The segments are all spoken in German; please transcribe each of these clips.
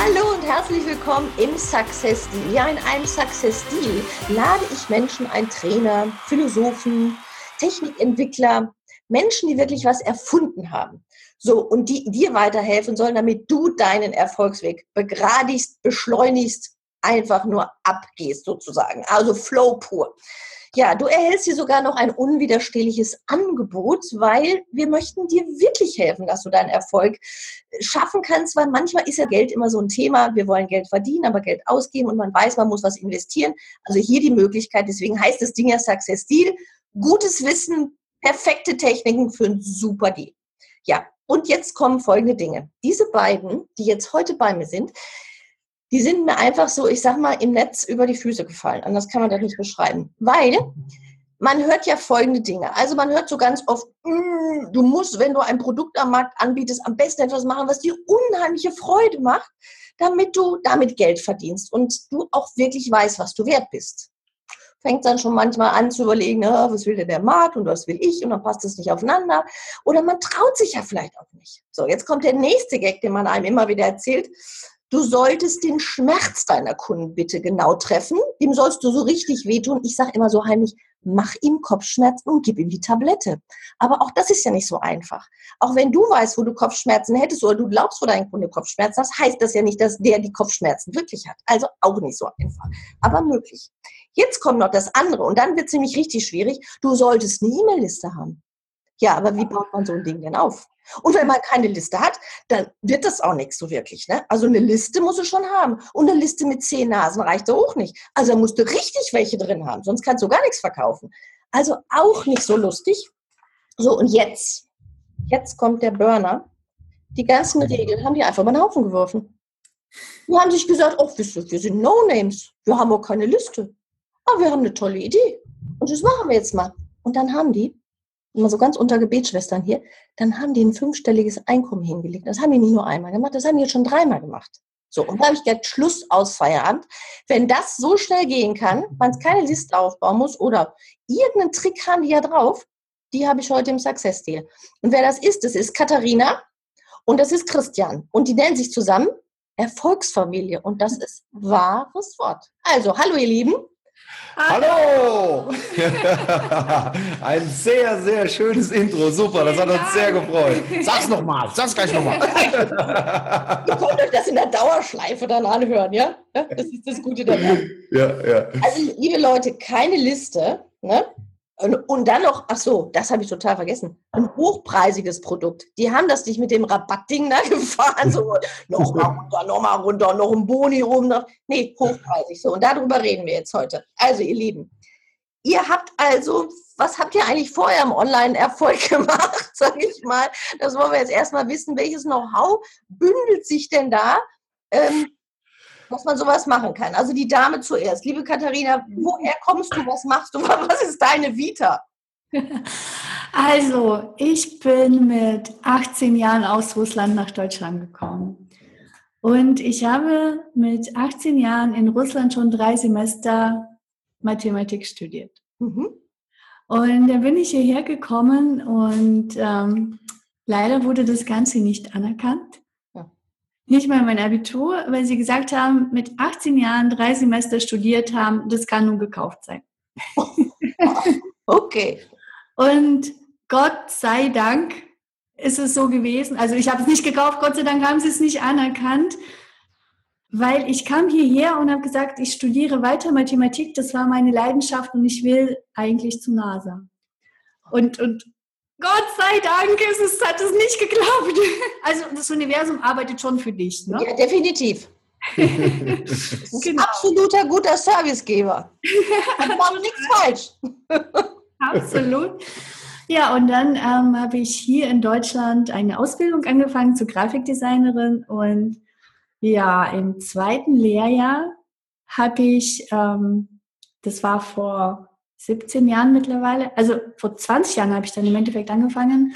Hallo und herzlich willkommen im Success Deal. Ja, in einem Success Deal lade ich Menschen ein, Trainer, Philosophen, Technikentwickler, Menschen, die wirklich was erfunden haben. So, und die dir weiterhelfen sollen, damit du deinen Erfolgsweg begradigst, beschleunigst, einfach nur abgehst sozusagen. Also Flow pur. Ja, du erhältst hier sogar noch ein unwiderstehliches Angebot, weil wir möchten dir wirklich helfen, dass du deinen Erfolg schaffen kannst, weil manchmal ist ja Geld immer so ein Thema. Wir wollen Geld verdienen, aber Geld ausgeben und man weiß, man muss was investieren. Also hier die Möglichkeit, deswegen heißt das Ding ja Success Deal. Gutes Wissen, perfekte Techniken für ein super Deal. Ja, und jetzt kommen folgende Dinge. Diese beiden, die jetzt heute bei mir sind, die sind mir einfach so, ich sag mal, im Netz über die Füße gefallen. Anders kann man das nicht beschreiben. Weil man hört ja folgende Dinge. Also man hört so ganz oft, mm, du musst, wenn du ein Produkt am Markt anbietest, am besten etwas machen, was dir unheimliche Freude macht, damit du damit Geld verdienst und du auch wirklich weißt, was du wert bist. Fängt dann schon manchmal an zu überlegen, na, was will denn der Markt und was will ich und dann passt es nicht aufeinander. Oder man traut sich ja vielleicht auch nicht. So, jetzt kommt der nächste Gag, den man einem immer wieder erzählt. Du solltest den Schmerz deiner Kunden bitte genau treffen. Dem sollst du so richtig wehtun. Ich sage immer so heimlich, mach ihm Kopfschmerzen und gib ihm die Tablette. Aber auch das ist ja nicht so einfach. Auch wenn du weißt, wo du Kopfschmerzen hättest oder du glaubst, wo dein Kunde Kopfschmerzen hat, heißt das ja nicht, dass der die Kopfschmerzen wirklich hat. Also auch nicht so einfach. Aber möglich. Jetzt kommt noch das andere und dann wird es nämlich richtig schwierig. Du solltest eine E-Mail-Liste haben. Ja, aber wie baut man so ein Ding denn auf? Und wenn man keine Liste hat, dann wird das auch nichts so wirklich. Ne? Also eine Liste muss es schon haben. Und eine Liste mit zehn Nasen reicht auch nicht. Also musst du richtig welche drin haben, sonst kannst du gar nichts verkaufen. Also auch nicht so lustig. So, und jetzt, jetzt kommt der Burner. Die ganzen Regeln haben die einfach mal einen Haufen geworfen. Die haben sich gesagt, oh, wir sind No-Names. Wir haben auch keine Liste. Aber wir haben eine tolle Idee. Und das machen wir jetzt mal. Und dann haben die immer so ganz unter Gebetsschwestern hier, dann haben die ein fünfstelliges Einkommen hingelegt. Das haben die nicht nur einmal gemacht, das haben die jetzt schon dreimal gemacht. So, und da habe ich gesagt, Schluss aus Feierabend. Wenn das so schnell gehen kann, man keine Liste aufbauen muss oder irgendeinen Trick haben die ja drauf, die habe ich heute im Success Deal. Und wer das ist, das ist Katharina und das ist Christian. Und die nennen sich zusammen Erfolgsfamilie. Und das ist wahres Wort. Also, hallo ihr Lieben. Hallo! Ein sehr, sehr schönes Intro. Super, das hat uns sehr gefreut. Sag's nochmal, sag's gleich nochmal. Ihr könnt euch das in der Dauerschleife dann anhören, ja? Das ist das Gute dabei. Ja, ja. Also, liebe Leute, keine Liste, ne? Und dann noch, ach so, das habe ich total vergessen, ein hochpreisiges Produkt. Die haben das nicht mit dem Rabattding da gefahren, so noch mal runter, noch mal runter, noch ein Boni rum, noch, nee, hochpreisig. So, und darüber reden wir jetzt heute. Also, ihr Lieben, ihr habt also, was habt ihr eigentlich vorher im Online-Erfolg gemacht, sage ich mal? Das wollen wir jetzt erstmal wissen, welches Know-how bündelt sich denn da? Ähm, dass man sowas machen kann. Also die Dame zuerst. Liebe Katharina, woher kommst du? Was machst du? Was ist deine Vita? Also, ich bin mit 18 Jahren aus Russland nach Deutschland gekommen. Und ich habe mit 18 Jahren in Russland schon drei Semester Mathematik studiert. Mhm. Und dann bin ich hierher gekommen und ähm, leider wurde das Ganze nicht anerkannt nicht mal mein Abitur, weil sie gesagt haben, mit 18 Jahren drei Semester studiert haben, das kann nun gekauft sein. okay. Und Gott sei Dank ist es so gewesen. Also ich habe es nicht gekauft, Gott sei Dank haben sie es nicht anerkannt, weil ich kam hierher und habe gesagt, ich studiere weiter Mathematik, das war meine Leidenschaft und ich will eigentlich zu NASA. Und, und Gott sei Dank ist es, hat es nicht geklappt. Also das Universum arbeitet schon für dich. Ne? Ja, definitiv. genau. Absoluter guter Servicegeber. Da war nichts falsch. Absolut. Ja, und dann ähm, habe ich hier in Deutschland eine Ausbildung angefangen zur Grafikdesignerin und ja, im zweiten Lehrjahr habe ich ähm, das war vor 17 Jahren mittlerweile, also vor 20 Jahren habe ich dann im Endeffekt angefangen.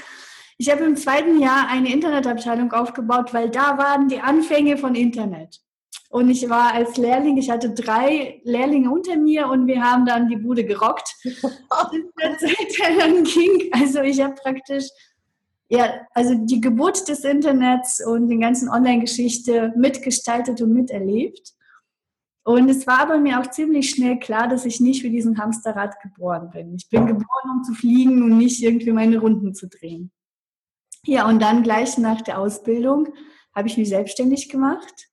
Ich habe im zweiten Jahr eine Internetabteilung aufgebaut, weil da waren die Anfänge von Internet. Und ich war als Lehrling, ich hatte drei Lehrlinge unter mir und wir haben dann die Bude gerockt. dann ging. Also ich habe praktisch ja, also die Geburt des Internets und die ganzen Online-Geschichte mitgestaltet und miterlebt. Und es war aber mir auch ziemlich schnell klar, dass ich nicht für diesen Hamsterrad geboren bin. Ich bin geboren, um zu fliegen und nicht irgendwie meine Runden zu drehen. Ja, und dann gleich nach der Ausbildung habe ich mich selbstständig gemacht.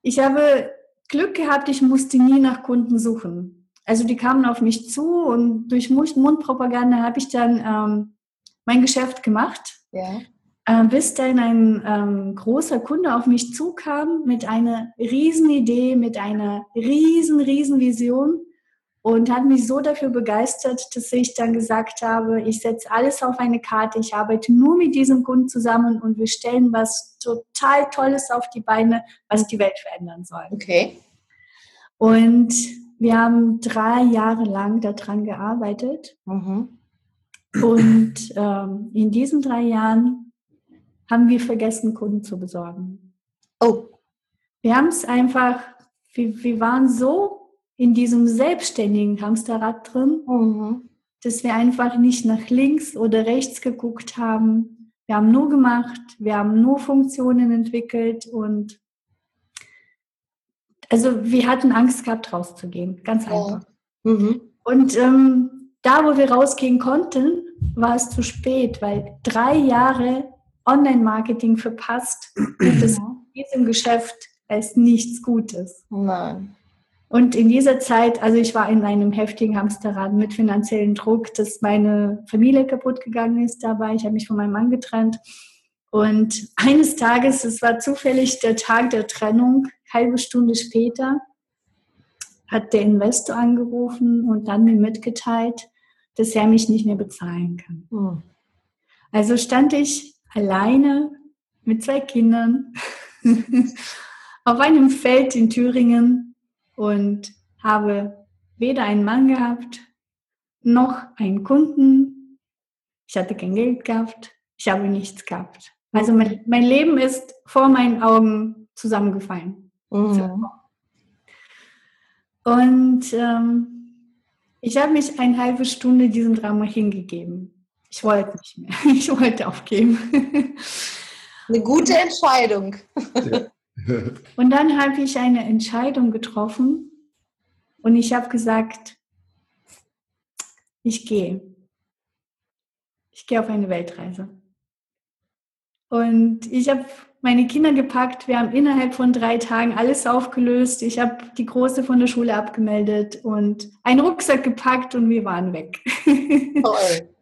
Ich habe Glück gehabt, ich musste nie nach Kunden suchen. Also die kamen auf mich zu und durch Mundpropaganda habe ich dann ähm, mein Geschäft gemacht. Ja. Äh, bis dann ein ähm, großer Kunde auf mich zukam mit einer riesen Idee, mit einer riesen, riesen Vision und hat mich so dafür begeistert, dass ich dann gesagt habe, ich setze alles auf eine Karte, ich arbeite nur mit diesem Kunden zusammen und wir stellen was total Tolles auf die Beine, was die Welt verändern soll. Okay. Und wir haben drei Jahre lang daran gearbeitet. Mhm. Und ähm, in diesen drei Jahren haben wir vergessen, Kunden zu besorgen. Oh. Wir haben es einfach, wir, wir waren so in diesem selbstständigen Hamsterrad drin, mhm. dass wir einfach nicht nach links oder rechts geguckt haben. Wir haben nur gemacht, wir haben nur Funktionen entwickelt und also wir hatten Angst gehabt, rauszugehen, ganz einfach. Ja. Mhm. Und ähm, da, wo wir rausgehen konnten, war es zu spät, weil drei Jahre Online-Marketing verpasst gibt es in diesem Geschäft als nichts Gutes. Nein. Und in dieser Zeit, also ich war in einem heftigen Hamsterrad mit finanziellem Druck, dass meine Familie kaputt gegangen ist dabei. Ich habe mich von meinem Mann getrennt. Und eines Tages, es war zufällig der Tag der Trennung, halbe Stunde später, hat der Investor angerufen und dann mir mitgeteilt, dass er mich nicht mehr bezahlen kann. Mhm. Also stand ich alleine mit zwei Kindern auf einem Feld in Thüringen und habe weder einen Mann gehabt, noch einen Kunden. Ich hatte kein Geld gehabt. Ich habe nichts gehabt. Also mein, mein Leben ist vor meinen Augen zusammengefallen. Mhm. Und ähm, ich habe mich eine halbe Stunde diesem Drama hingegeben. Ich wollte nicht mehr. Ich wollte aufgeben. Eine gute Entscheidung. Und dann habe ich eine Entscheidung getroffen und ich habe gesagt, ich gehe. Ich gehe auf eine Weltreise. Und ich habe meine Kinder gepackt. Wir haben innerhalb von drei Tagen alles aufgelöst. Ich habe die Große von der Schule abgemeldet und einen Rucksack gepackt und wir waren weg. Toll.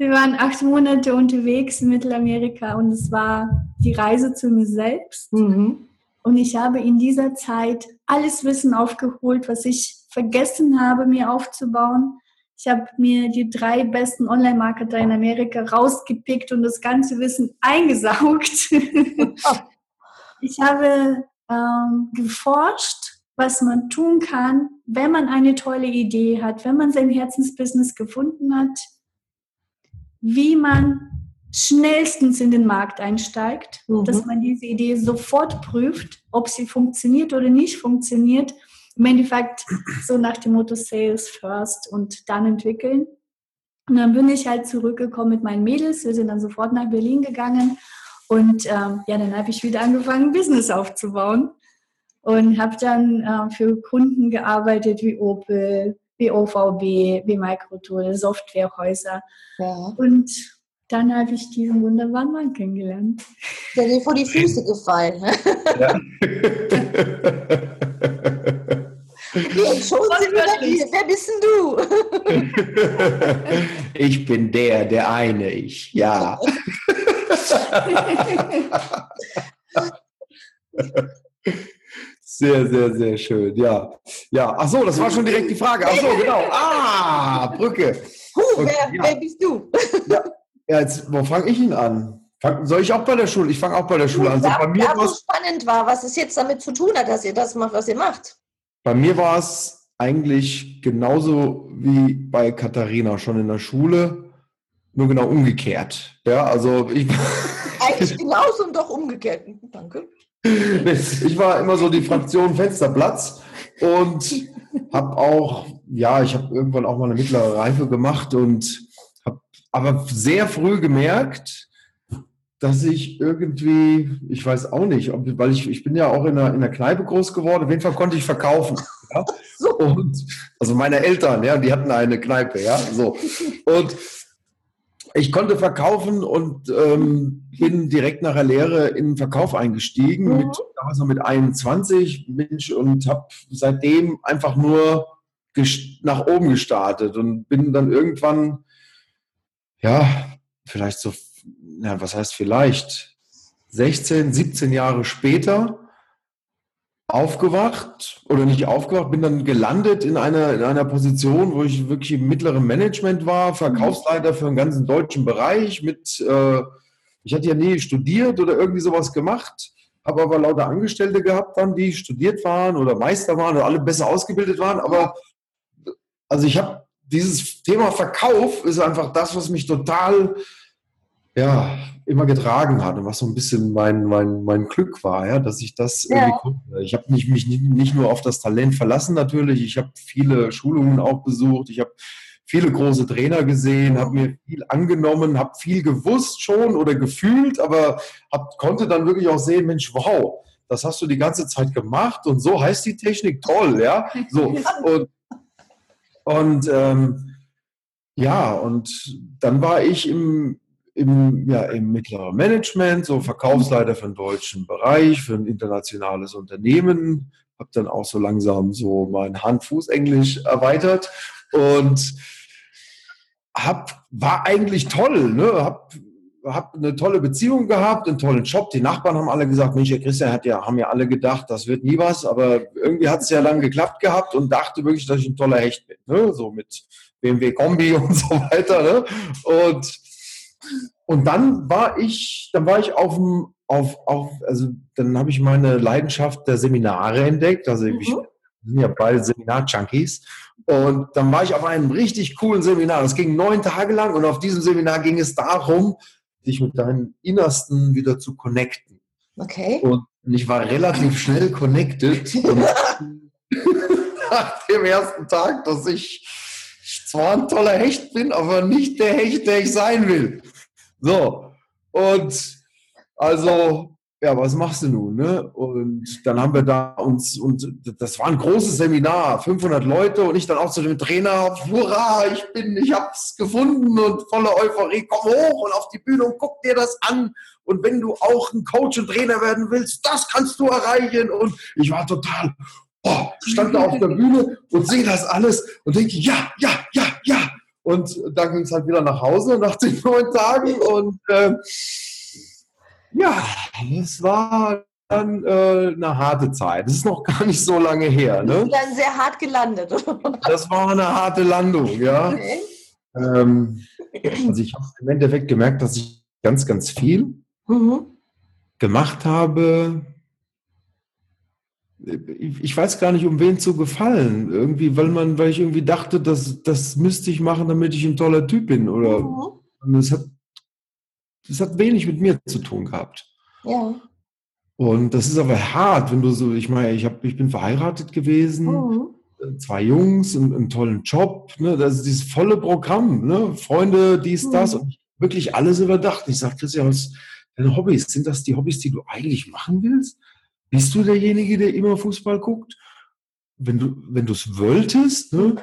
Wir waren acht Monate unterwegs in Mittelamerika und es war die Reise zu mir selbst. Mhm. Und ich habe in dieser Zeit alles Wissen aufgeholt, was ich vergessen habe, mir aufzubauen. Ich habe mir die drei besten Online-Marketer in Amerika rausgepickt und das ganze Wissen eingesaugt. ich habe ähm, geforscht, was man tun kann, wenn man eine tolle Idee hat, wenn man sein Herzensbusiness gefunden hat, wie man schnellstens in den Markt einsteigt, mhm. dass man diese Idee sofort prüft, ob sie funktioniert oder nicht funktioniert. Im Endeffekt so nach dem Motto Sales first und dann entwickeln. Und dann bin ich halt zurückgekommen mit meinen Mädels. Wir sind dann sofort nach Berlin gegangen und ähm, ja, dann habe ich wieder angefangen, Business aufzubauen und habe dann äh, für Kunden gearbeitet wie Opel, wie OVB, wie Microtool, Softwarehäuser. Ja. Und dann habe ich diesen wunderbaren Mann kennengelernt. Der dir vor die Füße gefallen. Ne? Ja. Okay, schon sind wir hier. Wer bist denn du? Ich bin der, der eine ich, ja. Sehr, sehr, sehr schön, ja. Ja, ach so, das war schon direkt die Frage. Ach so, genau. Ah, Brücke. Huh, okay, wer, ja. wer bist du? Ja, ja, jetzt, wo fange ich ihn an? Fang, soll ich auch bei der Schule? Ich fange auch bei der Schule an. So, bei mir da, wo spannend war, was es jetzt damit zu tun hat, dass ihr das macht, was ihr macht. Bei mir war es eigentlich genauso wie bei Katharina schon in der Schule, nur genau umgekehrt. Ja, also ich. Eigentlich genauso und doch umgekehrt. Danke. Ich war immer so die Fraktion Fensterplatz und habe auch, ja, ich habe irgendwann auch mal eine mittlere Reife gemacht und habe aber sehr früh gemerkt, dass ich irgendwie, ich weiß auch nicht, ob, weil ich, ich bin ja auch in der, in der Kneipe groß geworden, auf jeden Fall konnte ich verkaufen. Ja? Und, also meine Eltern, ja, die hatten eine Kneipe, ja, so. Und ich konnte verkaufen und ähm, bin direkt nach der Lehre in den Verkauf eingestiegen, mhm. mit, damals noch mit 21 Mensch, und habe seitdem einfach nur nach oben gestartet und bin dann irgendwann, ja, vielleicht so, ja, was heißt vielleicht, 16, 17 Jahre später aufgewacht oder nicht aufgewacht, bin dann gelandet in einer, in einer Position, wo ich wirklich im mittleren Management war, Verkaufsleiter für einen ganzen deutschen Bereich mit, äh, ich hatte ja nie studiert oder irgendwie sowas gemacht, habe aber lauter Angestellte gehabt dann, die studiert waren oder Meister waren oder alle besser ausgebildet waren, aber also ich habe dieses Thema Verkauf ist einfach das, was mich total ja, immer getragen hat und was so ein bisschen mein, mein, mein Glück war, ja, dass ich das ja. irgendwie konnte. Ich habe mich, mich nicht nur auf das Talent verlassen natürlich, ich habe viele Schulungen auch besucht, ich habe viele große Trainer gesehen, habe mir viel angenommen, habe viel gewusst schon oder gefühlt, aber hab, konnte dann wirklich auch sehen, Mensch, wow, das hast du die ganze Zeit gemacht und so heißt die Technik toll, ja, so und, und ähm, ja, und dann war ich im, im, ja, im mittleren Management, so Verkaufsleiter für den deutschen Bereich, für ein internationales Unternehmen. Habe dann auch so langsam so mein Hand-Fuß-Englisch erweitert und hab, war eigentlich toll. Ne? Hab, hab eine tolle Beziehung gehabt, einen tollen Job. Die Nachbarn haben alle gesagt, Mensch, Herr Christian hat ja, haben ja alle gedacht, das wird nie was, aber irgendwie hat es ja dann geklappt gehabt und dachte wirklich, dass ich ein toller Hecht bin. Ne? So mit BMW Kombi und so weiter. Ne? Und und dann war ich, dann war ich auf dem, auf, auf, also dann habe ich meine Leidenschaft der Seminare entdeckt. Also mhm. ich sind ja beide Seminar-Junkies. Und dann war ich auf einem richtig coolen Seminar. Das ging neun Tage lang und auf diesem Seminar ging es darum, dich mit deinem Innersten wieder zu connecten. Okay. Und ich war relativ schnell connected. nach dem ersten Tag, dass ich zwar ein toller Hecht bin, aber nicht der Hecht, der ich sein will. So, und also, ja, was machst du nun? Ne? Und dann haben wir da uns, und das war ein großes Seminar, 500 Leute und ich dann auch zu dem Trainer, hurra, ich bin, ich hab's gefunden und voller Euphorie, komm hoch und auf die Bühne und guck dir das an. Und wenn du auch ein Coach und Trainer werden willst, das kannst du erreichen. Und ich war total, oh, stand da auf der Bühne und sehe das alles und denke, ja, ja, ja, ja. Und dann ging es halt wieder nach Hause nach den neun Tagen. Und äh, ja, es war dann äh, eine harte Zeit. Das ist noch gar nicht so lange her. Ne? Dann sehr hart gelandet. das war eine harte Landung, ja. Okay. Ähm, also ich habe im Endeffekt gemerkt, dass ich ganz, ganz viel mhm. gemacht habe, ich weiß gar nicht, um wen zu gefallen. Irgendwie, weil man, weil ich irgendwie dachte, dass das müsste ich machen, damit ich ein toller Typ bin. Oder mhm. das hat, das hat wenig mit mir zu tun gehabt. Ja. Und das ist aber hart, wenn du so, ich meine, ich, hab, ich bin verheiratet gewesen, mhm. zwei Jungs, einen, einen, tollen Job, ne, das ist dieses volle Programm, ne, Freunde, dies, mhm. das und wirklich alles überdacht. Ich sage, Christian, was deine Hobbys, sind das die Hobbys, die du eigentlich machen willst? Bist du derjenige, der immer Fußball guckt? Wenn du wenn du es wolltest, ne?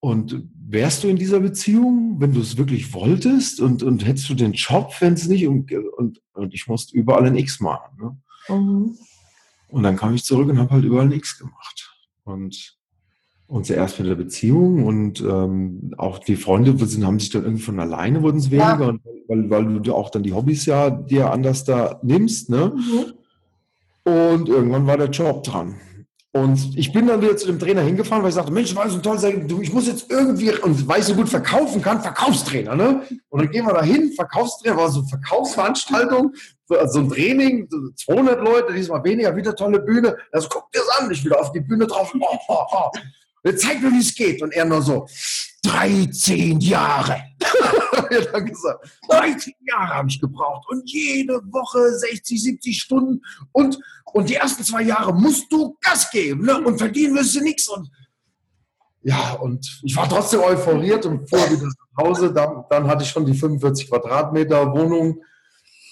Und wärst du in dieser Beziehung, wenn du es wirklich wolltest und, und hättest du den Job, wenn es nicht und, und, und ich musste überall ein X machen. Ne? Mhm. Und dann kam ich zurück und habe halt überall ein X gemacht. Und, und zuerst mit der Beziehung und ähm, auch die Freunde sind, haben sich dann irgendwie von alleine wurden es weniger, ja. weil, weil du auch dann die Hobbys ja dir anders da nimmst. Ne? Mhm. Und irgendwann war der Job dran. Und ich bin dann wieder zu dem Trainer hingefahren, weil ich sagte, Mensch, war so toll, ich muss jetzt irgendwie, und weil ich so gut verkaufen kann, Verkaufstrainer, ne? Und dann gehen wir da hin, Verkaufstrainer, war so eine Verkaufsveranstaltung, so ein Training, 200 Leute, diesmal weniger, wieder tolle Bühne. Also guck dir das an, ich wieder auf die Bühne drauf, oh, oh, oh. zeig mir, wie es geht. Und er nur so, 13 Jahre. er dann gesagt, 13 Jahre habe ich gebraucht und jede Woche 60, 70 Stunden und, und die ersten zwei Jahre musst du Gas geben ne? und verdienen wirst du nichts. Und ja, und ich war trotzdem euphoriert und fuhr wieder nach Hause. Dann, dann hatte ich schon die 45 Quadratmeter Wohnung,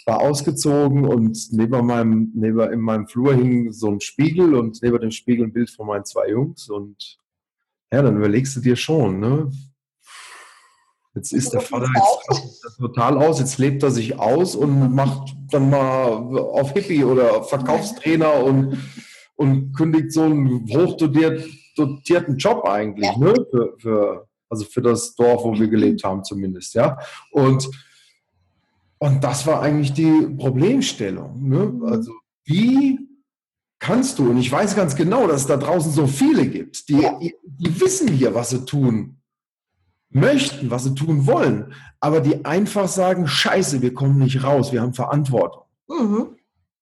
war ausgezogen und neben meinem, neben in meinem Flur hing so ein Spiegel und neben dem Spiegel ein Bild von meinen zwei Jungs und ja, dann überlegst du dir schon, ne? Jetzt ist der Vater jetzt total aus, jetzt lebt er sich aus und macht dann mal auf Hippie oder Verkaufstrainer und, und kündigt so einen hochdotierten Job eigentlich, ja. ne? Für, für, also für das Dorf, wo wir gelebt haben zumindest, ja. Und, und das war eigentlich die Problemstellung, ne? Mhm. Also wie kannst du, und ich weiß ganz genau, dass es da draußen so viele gibt, die, die wissen hier, was sie tun möchten, was sie tun wollen, aber die einfach sagen, scheiße, wir kommen nicht raus, wir haben Verantwortung. Mhm.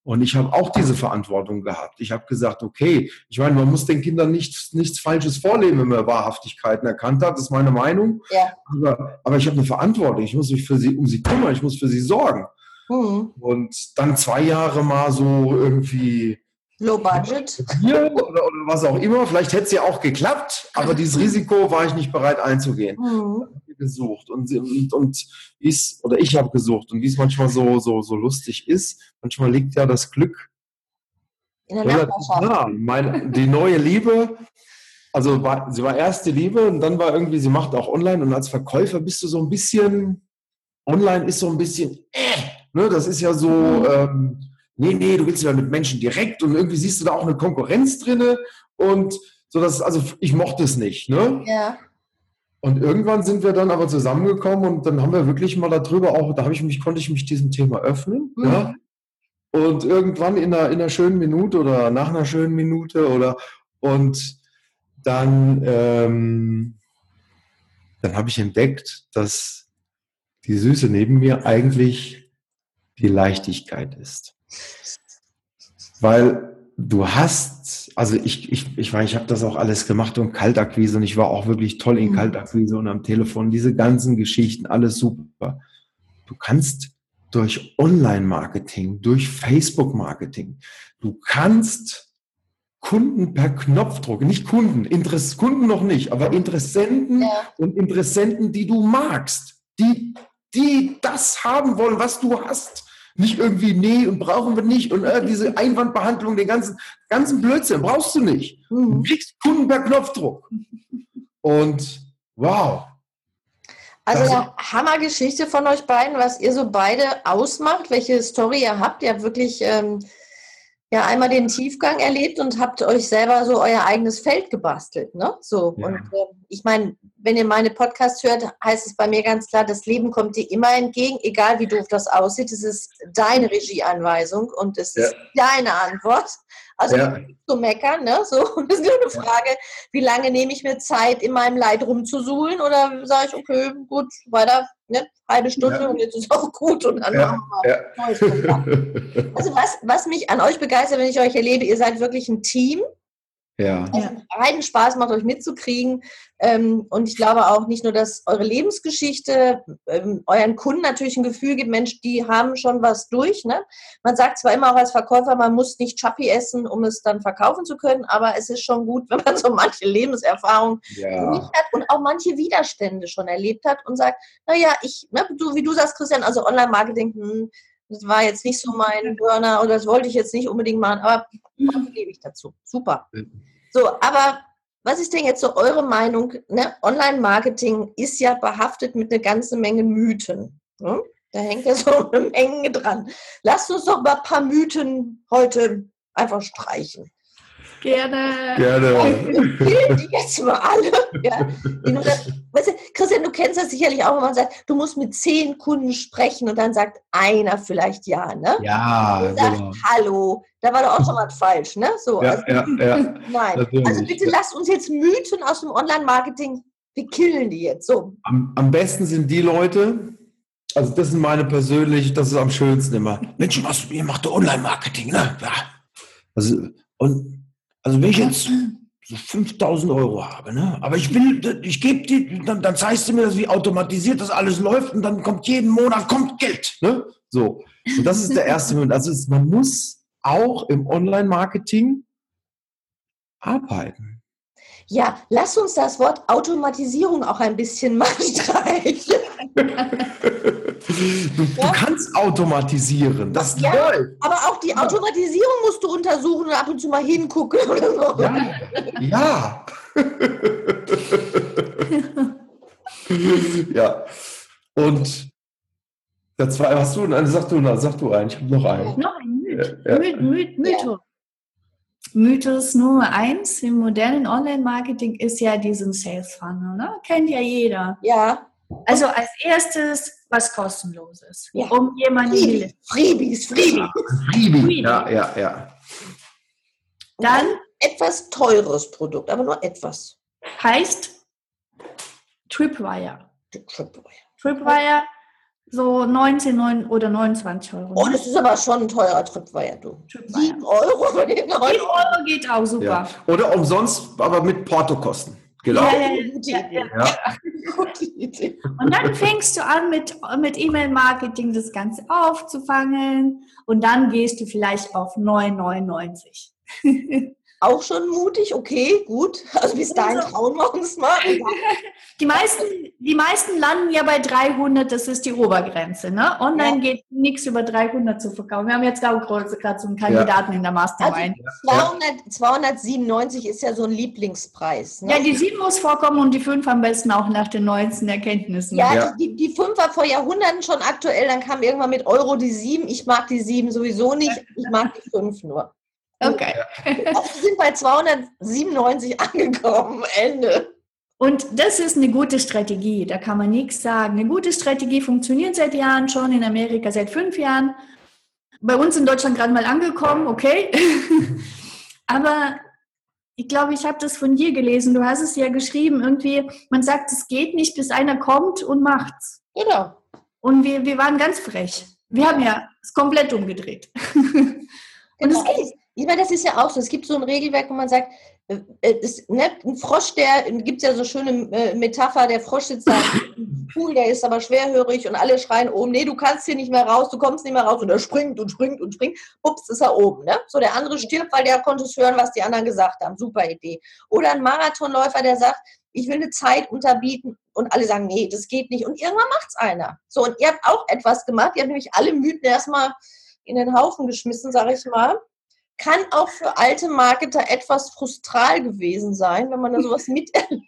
Und ich habe auch diese Verantwortung gehabt. Ich habe gesagt, okay, ich meine, man muss den Kindern nichts, nichts Falsches vorleben, wenn man Wahrhaftigkeiten erkannt hat. Das ist meine Meinung. Ja. Aber, aber ich habe eine Verantwortung. Ich muss mich für sie, um sie kümmern. Ich muss für sie sorgen. Mhm. Und dann zwei Jahre mal so irgendwie Low Budget. Oder, oder, was auch immer. Vielleicht hätte es ja auch geklappt, aber dieses Risiko war ich nicht bereit einzugehen. Mhm. gesucht und, und, und ist, oder ich habe gesucht und wie es manchmal so, so, so lustig ist, manchmal liegt ja das Glück in der Nachbarschaft. Nah. Meine, die neue Liebe, also war, sie war erste Liebe und dann war irgendwie, sie macht auch online und als Verkäufer bist du so ein bisschen, online ist so ein bisschen, äh, ne, das ist ja so, mhm. ähm, nee, nee, du willst ja mit Menschen direkt und irgendwie siehst du da auch eine Konkurrenz drinne und so dass, also ich mochte es nicht, ne? Ja. Und irgendwann sind wir dann aber zusammengekommen und dann haben wir wirklich mal darüber auch, da habe ich mich, konnte ich mich diesem Thema öffnen, mhm. ja. Und irgendwann in einer, in einer schönen Minute oder nach einer schönen Minute oder und dann, ähm, dann habe ich entdeckt, dass die Süße neben mir eigentlich die Leichtigkeit ist. Weil du hast, also ich, ich, ich weiß, ich habe das auch alles gemacht und Kaltakquise und ich war auch wirklich toll in mhm. Kaltakquise und am Telefon, diese ganzen Geschichten, alles super. Du kannst durch Online-Marketing, durch Facebook-Marketing, du kannst Kunden per Knopfdruck, nicht Kunden, Interess Kunden noch nicht, aber Interessenten ja. und Interessenten, die du magst, die, die das haben wollen, was du hast, nicht irgendwie, nee, und brauchen wir nicht. Und äh, diese Einwandbehandlung, den ganzen, ganzen Blödsinn brauchst du nicht. Du kriegst Kunden per Knopfdruck. Und wow. Also eine Hammergeschichte von euch beiden, was ihr so beide ausmacht, welche Story ihr habt. Ihr habt wirklich ähm, ja einmal den Tiefgang erlebt und habt euch selber so euer eigenes Feld gebastelt. Ne? So. Ja. Und äh, ich meine, wenn ihr meine Podcasts hört, heißt es bei mir ganz klar, das Leben kommt dir immer entgegen, egal wie doof das aussieht. Es ist deine Regieanweisung und es ja. ist deine Antwort. Also ja. zu meckern, ne? So, und es ist nur eine Frage, wie lange nehme ich mir Zeit, in meinem Leid rumzusuhlen oder sage ich, okay, gut, weiter, ne? halbe Stunde ja. und jetzt ist auch gut und dann ja. machen wir ja. Also was, was mich an euch begeistert, wenn ich euch erlebe, ihr seid wirklich ein Team. Ja. Also reinen Spaß macht euch mitzukriegen. Ähm, und ich glaube auch nicht nur, dass eure Lebensgeschichte ähm, euren Kunden natürlich ein Gefühl gibt, Mensch, die haben schon was durch. Ne? Man sagt zwar immer auch als Verkäufer, man muss nicht Chappi essen, um es dann verkaufen zu können, aber es ist schon gut, wenn man so manche Lebenserfahrung ja. hat und auch manche Widerstände schon erlebt hat und sagt, naja, ich, ne, du, wie du sagst, Christian, also Online-Marketing, hm, das war jetzt nicht so mein Burner oder das wollte ich jetzt nicht unbedingt machen, aber was gebe ich dazu? Super. So, aber was ist denn jetzt so eure Meinung? Ne? Online-Marketing ist ja behaftet mit einer ganzen Menge Mythen. Ne? Da hängt ja so eine Menge dran. Lasst uns doch mal ein paar Mythen heute einfach streichen. Gerne. Gerne. Die jetzt mal alle. Ja. Weißt du, Christian, du kennst das sicherlich auch, wenn man sagt, du musst mit zehn Kunden sprechen und dann sagt einer vielleicht ja, ne? Ja, und sagt, genau. Hallo, da war doch auch schon was falsch, ne? So, ja, also, ja, ja, Nein. Also bitte lasst uns jetzt Mythen aus dem Online-Marketing, wir killen die jetzt so. Am, am besten sind die Leute, also das sind meine persönlich, das ist am schönsten immer. Mensch, was, ihr macht Online-Marketing, ne? Ja. Also, und also wenn ich jetzt so 5000 Euro habe, ne? aber ich will, ich gebe die, dann, dann zeigst du mir, wie automatisiert das alles läuft und dann kommt jeden Monat kommt Geld. Ne? So. Und das ist der erste Moment. Also es, man muss auch im Online-Marketing arbeiten. Ja, lass uns das Wort Automatisierung auch ein bisschen mal streichen. Du, ja? du, kannst automatisieren, das ja, läuft. Aber auch die Automatisierung musst du untersuchen und ab und zu mal hingucken oder so. Ja. Ja. ja. Und der zwei hast du, sag du, sag du einen, ich habe noch einen. Noch einen Myth. Ja. My My Mythos. Mythos Nummer eins im modernen Online-Marketing ist ja diesen Sales Funnel. Ne? Kennt ja jeder. Ja. Also als erstes was kostenloses, ja. um jemanden Freebies, Freebies, Freebies. Freebies. Ja, ja, ja. Dann etwas teures Produkt, aber nur etwas. Heißt Tripwire. Tripwire. Tripwire so 19 oder 29 Euro. Oh, das ist aber schon ein teurer Tripwire, du. Tripwire. 7 Euro für den 9 Euro geht auch super. Ja. Oder umsonst, aber mit Portokosten. Genau. Ja, ja, ja, ja. Und dann fängst du an mit, mit E-Mail-Marketing das Ganze aufzufangen und dann gehst du vielleicht auf 9,99 auch schon mutig, okay, gut. Also bis dahin trauen wir uns mal. Die meisten, die meisten landen ja bei 300, das ist die Obergrenze. Ne? Online ja. geht nichts über 300 zu verkaufen. Wir haben jetzt gerade so einen Kandidaten ja. in der Mastermind. Also 200, 297 ist ja so ein Lieblingspreis. Ne? Ja, die 7 muss vorkommen und die 5 am besten auch nach den neuesten Erkenntnissen. Ja, ja. Die, die 5 war vor Jahrhunderten schon aktuell, dann kam irgendwann mit Euro die 7. Ich mag die 7 sowieso nicht, ich mag die 5 nur. Okay. Wir sind bei 297 angekommen. Ende. Und das ist eine gute Strategie, da kann man nichts sagen. Eine gute Strategie funktioniert seit Jahren schon, in Amerika seit fünf Jahren. Bei uns in Deutschland gerade mal angekommen, okay. Aber ich glaube, ich habe das von dir gelesen. Du hast es ja geschrieben, irgendwie, man sagt, es geht nicht, bis einer kommt und macht's. Genau. Und wir, wir waren ganz frech. Wir haben ja es komplett umgedreht. Und es geht. Ich meine, das ist ja auch so. Es gibt so ein Regelwerk, wo man sagt, äh, äh, es, ne, ein Frosch, der gibt ja so schöne äh, Metapher, der Frosch sitzt da im Pool, der ist aber schwerhörig und alle schreien oben, nee, du kannst hier nicht mehr raus, du kommst nicht mehr raus und er springt und springt und springt, ups, ist er oben. Ne? So, der andere stirbt, weil der konnte es hören, was die anderen gesagt haben. Super Idee. Oder ein Marathonläufer, der sagt, ich will eine Zeit unterbieten und alle sagen, nee, das geht nicht. Und irgendwann macht es einer. So, und ihr habt auch etwas gemacht, ihr habt nämlich alle Mythen erstmal in den Haufen geschmissen, sage ich mal kann auch für alte Marketer etwas frustral gewesen sein, wenn man da sowas miterlebt.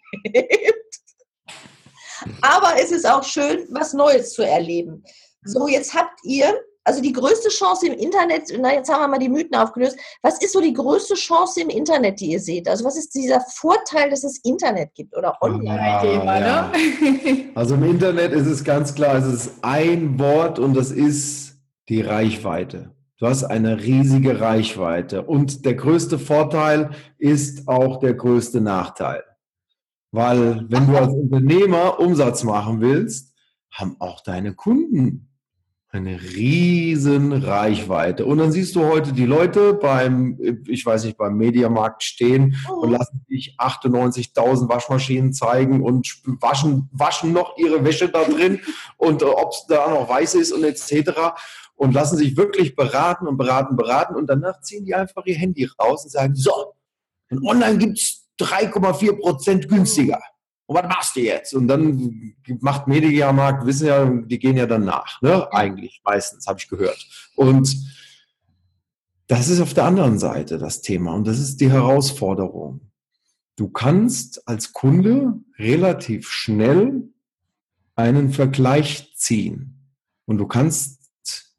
Aber es ist auch schön, was Neues zu erleben. So, jetzt habt ihr, also die größte Chance im Internet, na, jetzt haben wir mal die Mythen aufgelöst. Was ist so die größte Chance im Internet, die ihr seht? Also, was ist dieser Vorteil, dass es Internet gibt oder Online-Thema? Ja, ne? Also, im Internet ist es ganz klar, es ist ein Wort und das ist die Reichweite. Du hast eine riesige Reichweite. Und der größte Vorteil ist auch der größte Nachteil. Weil wenn du als Unternehmer Umsatz machen willst, haben auch deine Kunden eine riesen Reichweite. Und dann siehst du heute die Leute beim, ich weiß nicht, beim Mediamarkt stehen und oh. lassen sich 98.000 Waschmaschinen zeigen und waschen, waschen noch ihre Wäsche da drin und äh, ob es da noch weiß ist und etc und lassen sich wirklich beraten und beraten, beraten und danach ziehen die einfach ihr Handy raus und sagen, so, und online gibt es 3,4 Prozent günstiger. Und was machst du jetzt? Und dann macht Mediamarkt, wissen ja, die gehen ja dann nach, ne? Eigentlich, meistens, habe ich gehört. Und das ist auf der anderen Seite das Thema und das ist die Herausforderung. Du kannst als Kunde relativ schnell einen Vergleich ziehen. Und du kannst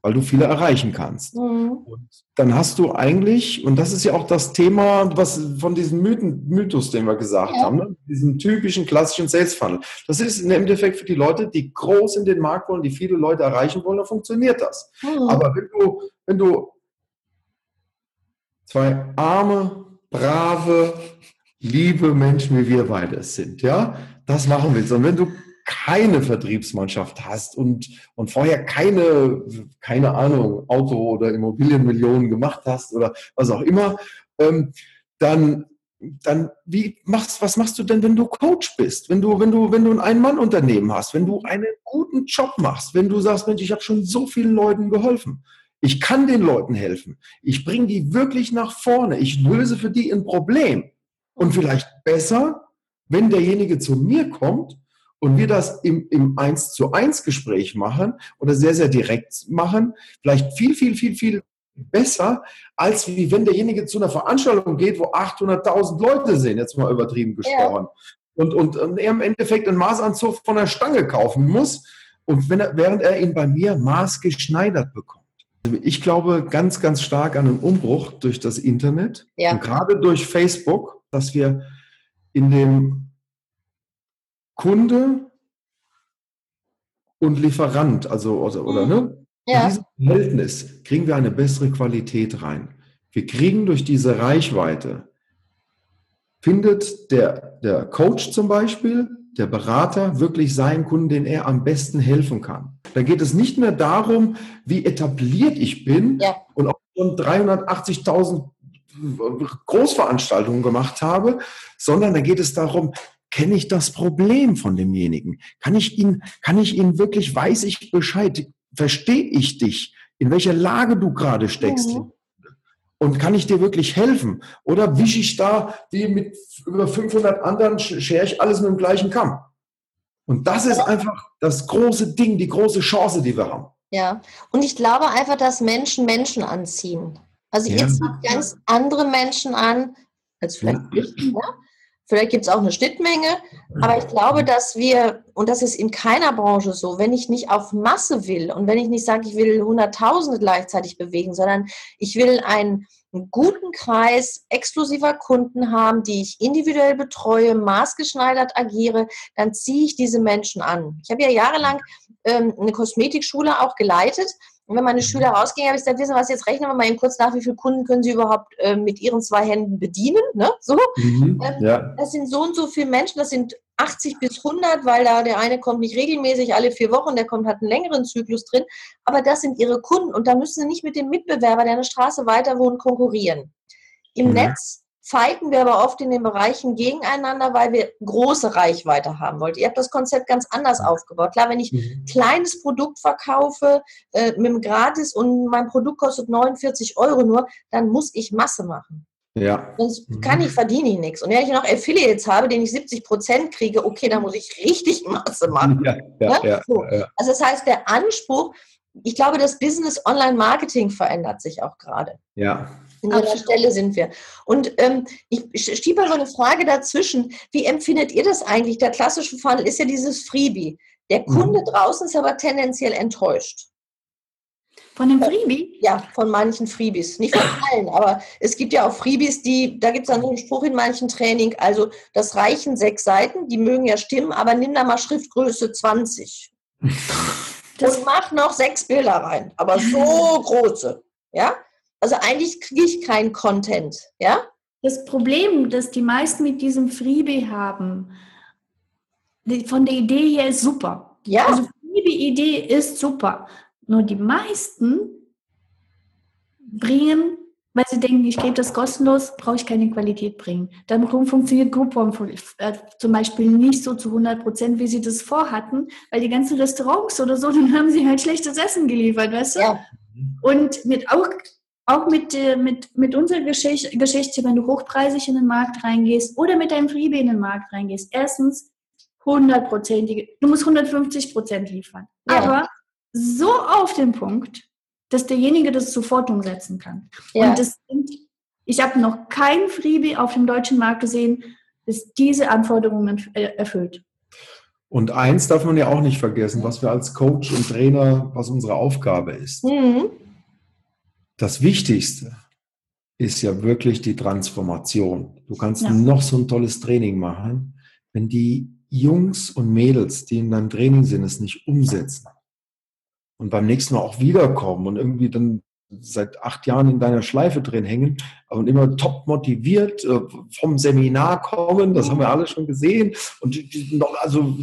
weil du viele erreichen kannst. Mhm. Und dann hast du eigentlich, und das ist ja auch das Thema, was von diesem Mythen, Mythos, den wir gesagt ja. haben, ne? diesen typischen klassischen Sales Funnel. Das ist im Endeffekt für die Leute, die groß in den Markt wollen, die viele Leute erreichen wollen, dann funktioniert das. Mhm. Aber wenn du, wenn du zwei arme, brave, liebe Menschen wie wir beide sind, ja, das machen willst. Und wenn du keine Vertriebsmannschaft hast und, und vorher keine, keine Ahnung, Auto- oder Immobilienmillionen gemacht hast oder was auch immer, ähm, dann dann wie machst, was machst du denn, wenn du Coach bist? Wenn du, wenn du, wenn du ein Ein-Mann-Unternehmen hast, wenn du einen guten Job machst, wenn du sagst, Mensch, ich habe schon so vielen Leuten geholfen. Ich kann den Leuten helfen. Ich bringe die wirklich nach vorne. Ich löse für die ein Problem. Und vielleicht besser, wenn derjenige zu mir kommt und wir das im, im 1 zu 1 Gespräch machen oder sehr, sehr direkt machen, vielleicht viel, viel, viel, viel besser, als wie wenn derjenige zu einer Veranstaltung geht, wo 800.000 Leute sind, jetzt mal übertrieben gesprochen. Ja. Und, und, und er im Endeffekt einen Maßanzug von der Stange kaufen muss, und wenn er, während er ihn bei mir maßgeschneidert bekommt. Also ich glaube ganz, ganz stark an einen Umbruch durch das Internet ja. und gerade durch Facebook, dass wir in dem Kunde und Lieferant, also, oder, oder ne? Ja. In diesem Verhältnis kriegen wir eine bessere Qualität rein. Wir kriegen durch diese Reichweite, findet der, der Coach zum Beispiel, der Berater wirklich seinen Kunden, den er am besten helfen kann. Da geht es nicht mehr darum, wie etabliert ich bin ja. und ob ich schon 380.000 Großveranstaltungen gemacht habe, sondern da geht es darum, kenne ich das Problem von demjenigen? Kann ich ihn, kann ich ihn wirklich, weiß ich Bescheid? Verstehe ich dich? In welcher Lage du gerade steckst? Mhm. Und kann ich dir wirklich helfen? Oder wische ich da wie mit über 500 anderen, schere ich alles mit dem gleichen Kamm? Und das ist einfach das große Ding, die große Chance, die wir haben. Ja, und ich glaube einfach, dass Menschen Menschen anziehen. Also ja. jetzt ganz andere Menschen an, als vielleicht ja. ich. Ja? Vielleicht gibt es auch eine Schnittmenge, aber ich glaube, dass wir, und das ist in keiner Branche so, wenn ich nicht auf Masse will und wenn ich nicht sage, ich will Hunderttausende gleichzeitig bewegen, sondern ich will einen, guten Kreis exklusiver Kunden haben, die ich individuell betreue, maßgeschneidert agiere, dann ziehe ich diese Menschen an. Ich habe ja jahrelang ähm, eine Kosmetikschule auch geleitet und wenn meine. Schüler rausgingen, habe ich gesagt, wissen was, jetzt rechnen wir mal eben kurz nach, wie viele Kunden können Sie überhaupt äh, mit Ihren zwei Händen bedienen. Ne? So. Mhm, ähm, ja. Das sind so und so viele Menschen, das sind 80 bis 100, weil da der eine kommt nicht regelmäßig alle vier Wochen, der kommt, hat einen längeren Zyklus drin. Aber das sind Ihre Kunden und da müssen Sie nicht mit dem Mitbewerber, der eine Straße weiter wohnt, konkurrieren. Im mhm. Netz fighten wir aber oft in den Bereichen gegeneinander, weil wir große Reichweite haben wollten. Ihr habt das Konzept ganz anders aufgebaut. Klar, wenn ich mhm. kleines Produkt verkaufe äh, mit dem Gratis und mein Produkt kostet 49 Euro nur, dann muss ich Masse machen. Ja. Sonst mhm. kann ich, verdiene ich nichts. Und wenn ich noch Affiliates habe, den ich 70 Prozent kriege, okay, dann muss ich richtig Masse machen. Ja, ja, ja, so. Also das heißt, der Anspruch, ich glaube, das Business Online Marketing verändert sich auch gerade. Ja. An der Stelle sind wir. Und ähm, ich schiebe so eine Frage dazwischen. Wie empfindet ihr das eigentlich? Der klassische Funnel ist ja dieses Freebie. Der mhm. Kunde mhm. draußen ist aber tendenziell enttäuscht. Von dem Freebie? Ja, von manchen Freebies. Nicht von allen, aber es gibt ja auch Freebies, die, da gibt es dann einen Spruch in manchen Training, also das reichen sechs Seiten, die mögen ja stimmen, aber nimm da mal Schriftgröße 20. Das und mach noch sechs Bilder rein, aber so große. Ja? Also eigentlich kriege ich keinen Content, ja? Das Problem, das die meisten mit diesem Freebie haben, von der Idee her ist super. Ja. Also Freebie-Idee ist super. Nur die meisten bringen, weil sie denken, ich gebe das kostenlos, brauche ich keine Qualität bringen. Dann funktioniert Groupon äh, zum Beispiel nicht so zu 100 Prozent, wie sie das vorhatten, weil die ganzen Restaurants oder so, dann haben sie halt schlechtes Essen geliefert, weißt du? Ja. Und mit auch auch mit, äh, mit, mit unserer Geschichte, Geschichte, wenn du hochpreisig in den Markt reingehst oder mit deinem Freebie in den Markt reingehst, erstens 100%, du musst 150% liefern. Ja. Aber so auf den Punkt, dass derjenige das sofort umsetzen kann. Ja. Und das sind, ich habe noch kein Freebie auf dem deutschen Markt gesehen, das diese Anforderungen erfüllt. Und eins darf man ja auch nicht vergessen, was wir als Coach und Trainer, was unsere Aufgabe ist. Mhm. Das Wichtigste ist ja wirklich die Transformation. Du kannst ja. noch so ein tolles Training machen, wenn die Jungs und Mädels, die in deinem Training sind, es nicht umsetzen und beim nächsten Mal auch wiederkommen und irgendwie dann seit acht Jahren in deiner Schleife drin hängen und immer top motiviert äh, vom Seminar kommen, das haben wir alle schon gesehen und die, die noch, also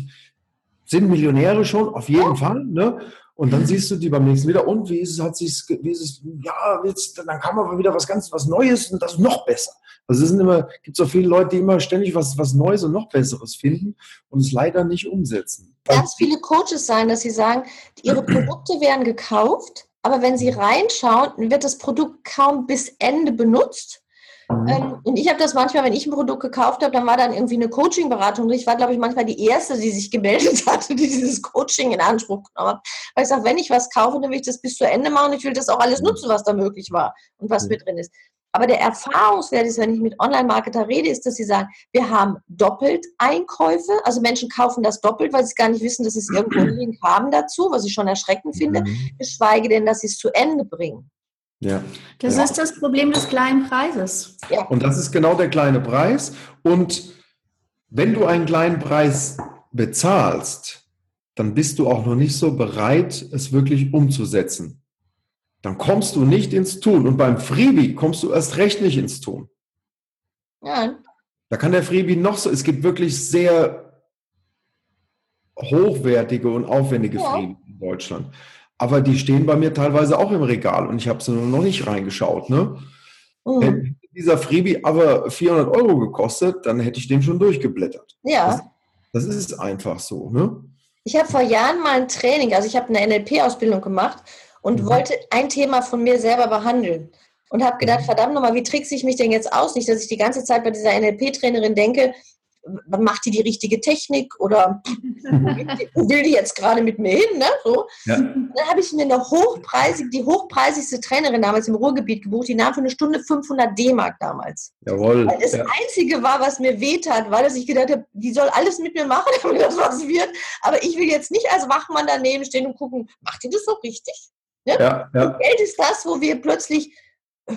sind Millionäre schon, auf jeden Fall, ne? Und dann siehst du die beim nächsten wieder. Und wie ist es, hat sich, wie ist es, ja, jetzt, dann kam aber wieder was ganz, was Neues und das noch besser. Also es sind immer, gibt so viele Leute, die immer ständig was, was Neues und noch Besseres finden und es leider nicht umsetzen. Ganz viele Coaches sein, dass sie sagen, ihre Produkte werden gekauft, aber wenn sie reinschauen, wird das Produkt kaum bis Ende benutzt. Mhm. Ähm, und ich habe das manchmal, wenn ich ein Produkt gekauft habe, dann war dann irgendwie eine Coaching-Beratung. Ich war, glaube ich, manchmal die Erste, die sich gemeldet hatte, die dieses Coaching in Anspruch genommen hat. Weil ich sage, wenn ich was kaufe, dann will ich das bis zu Ende machen. Ich will das auch alles mhm. nutzen, was da möglich war und was mhm. mit drin ist. Aber der Erfahrungswert ist, wenn ich mit Online-Marketer rede, ist, dass sie sagen, wir haben doppelt Einkäufe. Also Menschen kaufen das doppelt, weil sie gar nicht wissen, dass sie es irgendwo einen Link haben dazu, was ich schon erschreckend finde, geschweige denn, dass sie es zu Ende bringen. Ja. Das ja. ist das Problem des kleinen Preises. Ja. Und das ist genau der kleine Preis. Und wenn du einen kleinen Preis bezahlst, dann bist du auch noch nicht so bereit, es wirklich umzusetzen. Dann kommst du nicht ins Tun. Und beim Freebie kommst du erst recht nicht ins Tun. Ja. Da kann der Freebie noch so, es gibt wirklich sehr hochwertige und aufwendige ja. Freebie in Deutschland. Aber die stehen bei mir teilweise auch im Regal und ich habe sie noch nicht reingeschaut. Ne? Mhm. Hätte dieser Freebie aber 400 Euro gekostet, dann hätte ich den schon durchgeblättert. Ja. Das, das ist einfach so. Ne? Ich habe vor Jahren mal ein Training, also ich habe eine NLP-Ausbildung gemacht und mhm. wollte ein Thema von mir selber behandeln. Und habe gedacht, mhm. verdammt nochmal, wie trickse ich mich denn jetzt aus? Nicht, dass ich die ganze Zeit bei dieser NLP-Trainerin denke, macht die die richtige Technik oder wo will die jetzt gerade mit mir hin? Ne? So. Ja. Dann habe ich mir eine hochpreisige, die hochpreisigste Trainerin damals im Ruhrgebiet gebucht, die nahm für eine Stunde 500 D-Mark damals. Jawohl. Weil das ja. Einzige war, was mir wehtat, weil ich gedacht habe, die soll alles mit mir machen, damit das was wird. Aber ich will jetzt nicht als Wachmann daneben stehen und gucken, macht die das so richtig? Ne? Ja, ja. Geld ist das, wo wir plötzlich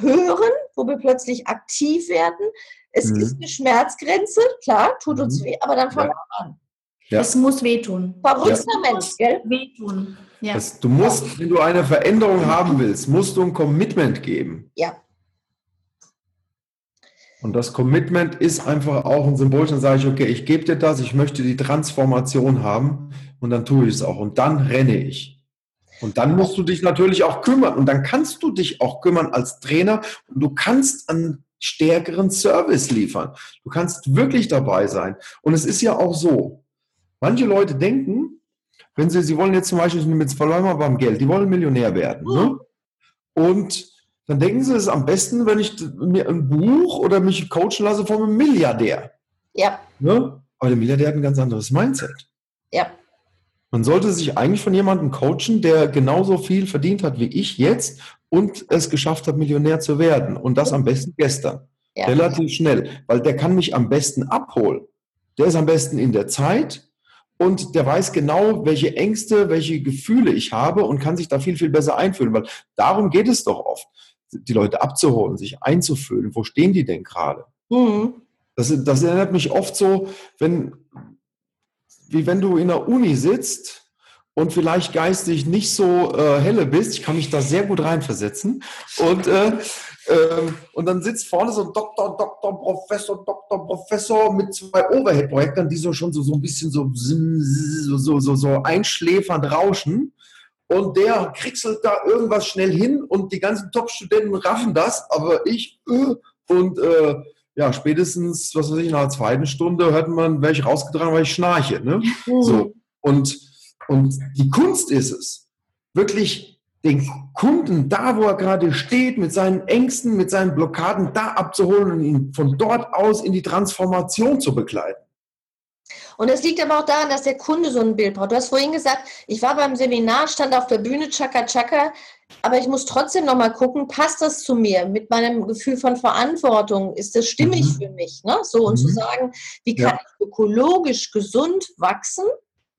hören, wo wir plötzlich aktiv werden. Es mhm. ist eine Schmerzgrenze, klar, tut uns mhm. weh, aber dann fangen wir an. Ja. Es muss wehtun. Verrückter ja. Mensch, gell? Wehtun. Ja. Das, du musst, wenn du eine Veränderung haben willst, musst du ein Commitment geben. Ja. Und das Commitment ist einfach auch ein Symbol, dann sage ich, okay, ich gebe dir das, ich möchte die Transformation haben und dann tue ich es auch und dann renne ich. Und dann musst du dich natürlich auch kümmern und dann kannst du dich auch kümmern als Trainer und du kannst einen stärkeren Service liefern. Du kannst wirklich dabei sein. Und es ist ja auch so, manche Leute denken, wenn sie, sie wollen jetzt zum Beispiel, mit verloren wir beim Geld, die wollen Millionär werden. Ne? Und dann denken sie, es ist am besten, wenn ich mir ein Buch oder mich coachen lasse von einem Milliardär. Ja. Ne? Aber der Milliardär hat ein ganz anderes Mindset. Ja. Man sollte sich eigentlich von jemandem coachen, der genauso viel verdient hat wie ich jetzt und es geschafft hat, Millionär zu werden. Und das am besten gestern. Ja. Relativ schnell. Weil der kann mich am besten abholen. Der ist am besten in der Zeit und der weiß genau, welche Ängste, welche Gefühle ich habe und kann sich da viel, viel besser einfühlen. Weil darum geht es doch oft, die Leute abzuholen, sich einzufühlen. Wo stehen die denn gerade? Mhm. Das, das erinnert mich oft so, wenn, wie wenn du in der Uni sitzt und vielleicht geistig nicht so äh, helle bist. Ich kann mich da sehr gut reinversetzen. Und, äh, äh, und dann sitzt vorne so ein Doktor, Doktor, Professor, Doktor, Professor mit zwei Overhead-Projektern, die so schon so, so ein bisschen so, so, so, so einschläfernd rauschen. Und der kriegselt da irgendwas schnell hin und die ganzen Top-Studenten raffen das, aber ich äh, und äh, ja, spätestens, was weiß ich, nach der zweiten Stunde hört man, wäre ich rausgetragen, weil ich schnarche. Ne? Mhm. So. Und, und die Kunst ist es, wirklich den Kunden da, wo er gerade steht, mit seinen Ängsten, mit seinen Blockaden da abzuholen und ihn von dort aus in die Transformation zu begleiten. Und es liegt aber auch daran, dass der Kunde so ein Bild braucht. Du hast vorhin gesagt, ich war beim Seminar, stand auf der Bühne, Chaka Chaka, aber ich muss trotzdem nochmal gucken, passt das zu mir mit meinem Gefühl von Verantwortung? Ist das stimmig mhm. für mich? Ne? So, und mhm. zu sagen, wie kann ja. ich ökologisch gesund wachsen?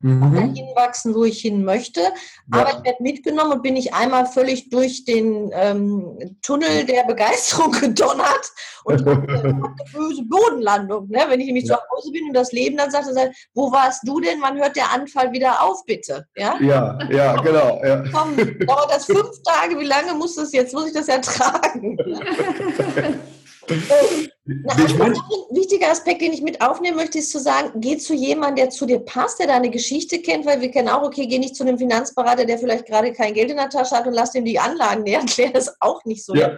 Mhm. dahin wachsen, wo ich hin möchte. Ja. Aber ich werde mitgenommen und bin ich einmal völlig durch den ähm, Tunnel der Begeisterung gedonnert und eine böse Bodenlandung. Ne? Wenn ich nämlich ja. zu Hause bin und das Leben dann sagt, dann, wo warst du denn? Wann hört der Anfall wieder auf, bitte? Ja, ja, ja genau. Ja. Komm, dauert das fünf Tage? Wie lange muss das jetzt? Muss ich das ertragen? Ein anderer wichtiger Aspekt, den ich mit aufnehmen möchte, ist zu sagen, geh zu jemandem, der zu dir passt, der deine Geschichte kennt, weil wir kennen auch, okay, geh nicht zu einem Finanzberater, der vielleicht gerade kein Geld in der Tasche hat und lass dem die Anlagen näher erklären, das ist auch nicht so. Ja.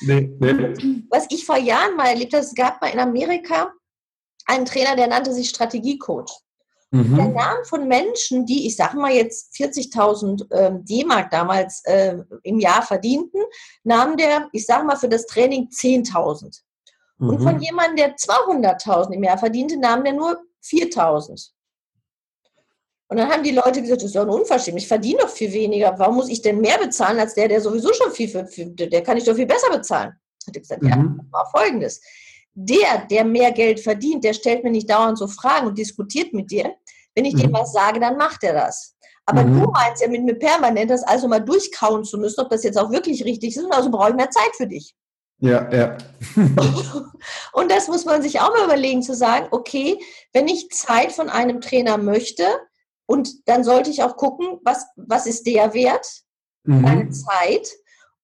Nee, nee. Was ich vor Jahren mal erlebt habe, es gab mal in Amerika einen Trainer, der nannte sich Strategiecoach. Mhm. Der nahm von Menschen, die, ich sage mal jetzt 40.000 ähm, D-Mark damals äh, im Jahr verdienten, nahm der, ich sage mal für das Training 10.000. Mhm. Und von mhm. jemandem, der 200.000 im Jahr verdiente, nahm der nur 4.000. Und dann haben die Leute gesagt, das ist doch ein Unverschämt, ich verdiene doch viel weniger. Warum muss ich denn mehr bezahlen als der, der sowieso schon viel, viel der kann ich doch viel besser bezahlen. Hat er gesagt, mhm. ja, war folgendes der, der mehr Geld verdient, der stellt mir nicht dauernd so Fragen und diskutiert mit dir. Wenn ich mhm. dem was sage, dann macht er das. Aber mhm. du meinst ja mit mir permanent, das also mal durchkauen zu müssen, ob das jetzt auch wirklich richtig ist, also brauche ich mehr Zeit für dich. Ja, ja. und das muss man sich auch mal überlegen, zu sagen, okay, wenn ich Zeit von einem Trainer möchte, und dann sollte ich auch gucken, was, was ist der wert, mhm. meine Zeit,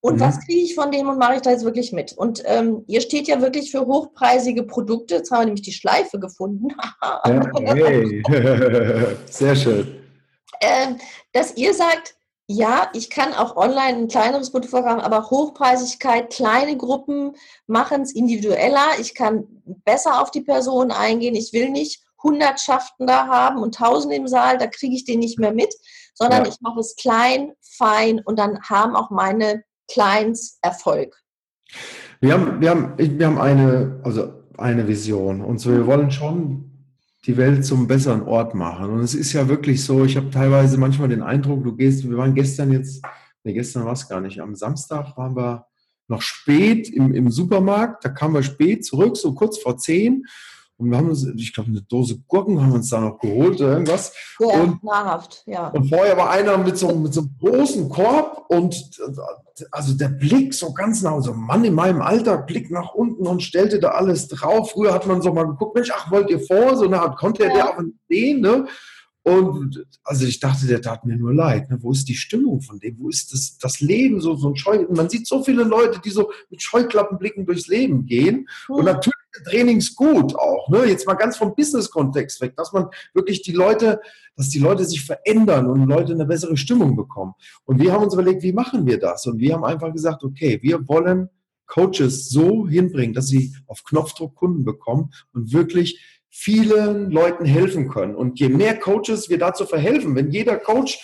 und mhm. was kriege ich von dem und mache ich da jetzt wirklich mit? Und ähm, ihr steht ja wirklich für hochpreisige Produkte. Jetzt haben wir nämlich die Schleife gefunden. ja, hey. Sehr schön. Ähm, dass ihr sagt, ja, ich kann auch online ein kleineres Produkt verkaufen, aber Hochpreisigkeit, kleine Gruppen machen es individueller. Ich kann besser auf die Person eingehen. Ich will nicht Hundertschaften da haben und Tausende im Saal, da kriege ich den nicht mehr mit, sondern ja. ich mache es klein, fein und dann haben auch meine Kleins Erfolg? Wir haben, wir haben, wir haben eine, also eine Vision. Und so, wir wollen schon die Welt zum besseren Ort machen. Und es ist ja wirklich so, ich habe teilweise manchmal den Eindruck, du gehst, wir waren gestern jetzt, nee, gestern war es gar nicht, am Samstag waren wir noch spät im, im Supermarkt, da kamen wir spät zurück, so kurz vor zehn und wir haben uns, ich glaube, eine Dose Gurken haben wir uns da noch geholt oder irgendwas. Ja, und, nahrhaft, ja. Und vorher war einer mit so, mit so einem großen Korb und also der Blick so ganz nah, so ein Mann in meinem Alter, Blick nach unten und stellte da alles drauf. Früher hat man so mal geguckt, Mensch, ach, wollt ihr vor? So eine Art, konnte ja. der auch sehen, ne? Und also ich dachte, der tat mir nur leid. Ne? Wo ist die Stimmung von dem? Wo ist das, das Leben? So, so ein Scheu Man sieht so viele Leute, die so mit Scheuklappenblicken durchs Leben gehen. Mhm. Und natürlich Trainings gut auch. Ne? Jetzt mal ganz vom Business-Kontext weg, dass man wirklich die Leute, dass die Leute sich verändern und Leute eine bessere Stimmung bekommen. Und wir haben uns überlegt, wie machen wir das? Und wir haben einfach gesagt, okay, wir wollen Coaches so hinbringen, dass sie auf Knopfdruck Kunden bekommen und wirklich vielen Leuten helfen können. Und je mehr Coaches wir dazu verhelfen, wenn jeder Coach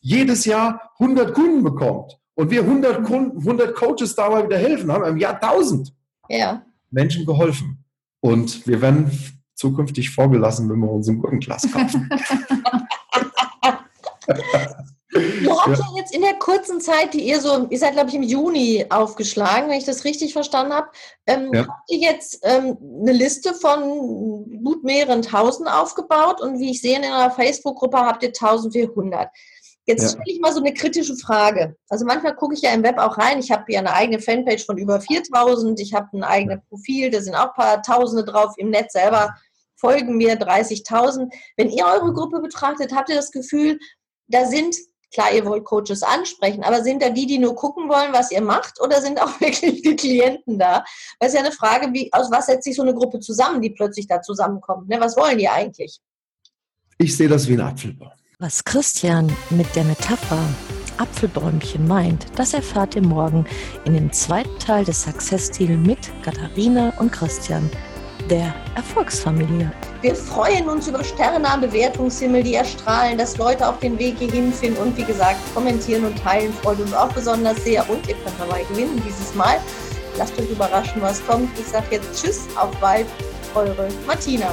jedes Jahr 100 Kunden bekommt und wir 100, Kunden, 100 Coaches dabei wieder helfen, haben wir im Jahr 1000. Ja. Menschen geholfen. Und wir werden zukünftig vorgelassen, wenn wir uns ein Gurkenglas kaufen. Ihr habt ja. jetzt in der kurzen Zeit, die ihr so, ihr seid glaube ich im Juni aufgeschlagen, wenn ich das richtig verstanden habe, ähm, ja. habt ihr jetzt ähm, eine Liste von gut mehreren Tausend aufgebaut und wie ich sehe in eurer Facebook-Gruppe habt ihr 1400. Jetzt ja. stelle ich mal so eine kritische Frage. Also manchmal gucke ich ja im Web auch rein. Ich habe ja eine eigene Fanpage von über 4000. Ich habe ein eigenes Profil, da sind auch ein paar Tausende drauf. Im Netz selber folgen mir 30.000. Wenn ihr eure Gruppe betrachtet, habt ihr das Gefühl, da sind, klar, ihr wollt Coaches ansprechen, aber sind da die, die nur gucken wollen, was ihr macht, oder sind auch wirklich die Klienten da? Das ist ja eine Frage, wie, aus was setzt sich so eine Gruppe zusammen, die plötzlich da zusammenkommt? Ne? Was wollen die eigentlich? Ich sehe das wie ein Apfelbaum. Was Christian mit der Metapher Apfelbäumchen meint, das erfahrt ihr morgen in dem zweiten Teil des Success Deal mit Katharina und Christian, der Erfolgsfamilie. Wir freuen uns über Sterne am Bewertungshimmel, die erstrahlen, dass Leute auf den Weg hierhin finden und wie gesagt, kommentieren und teilen freut uns auch besonders sehr und ihr könnt dabei gewinnen dieses Mal. Lasst euch überraschen, was kommt. Ich sage jetzt Tschüss, auf bald, eure Martina.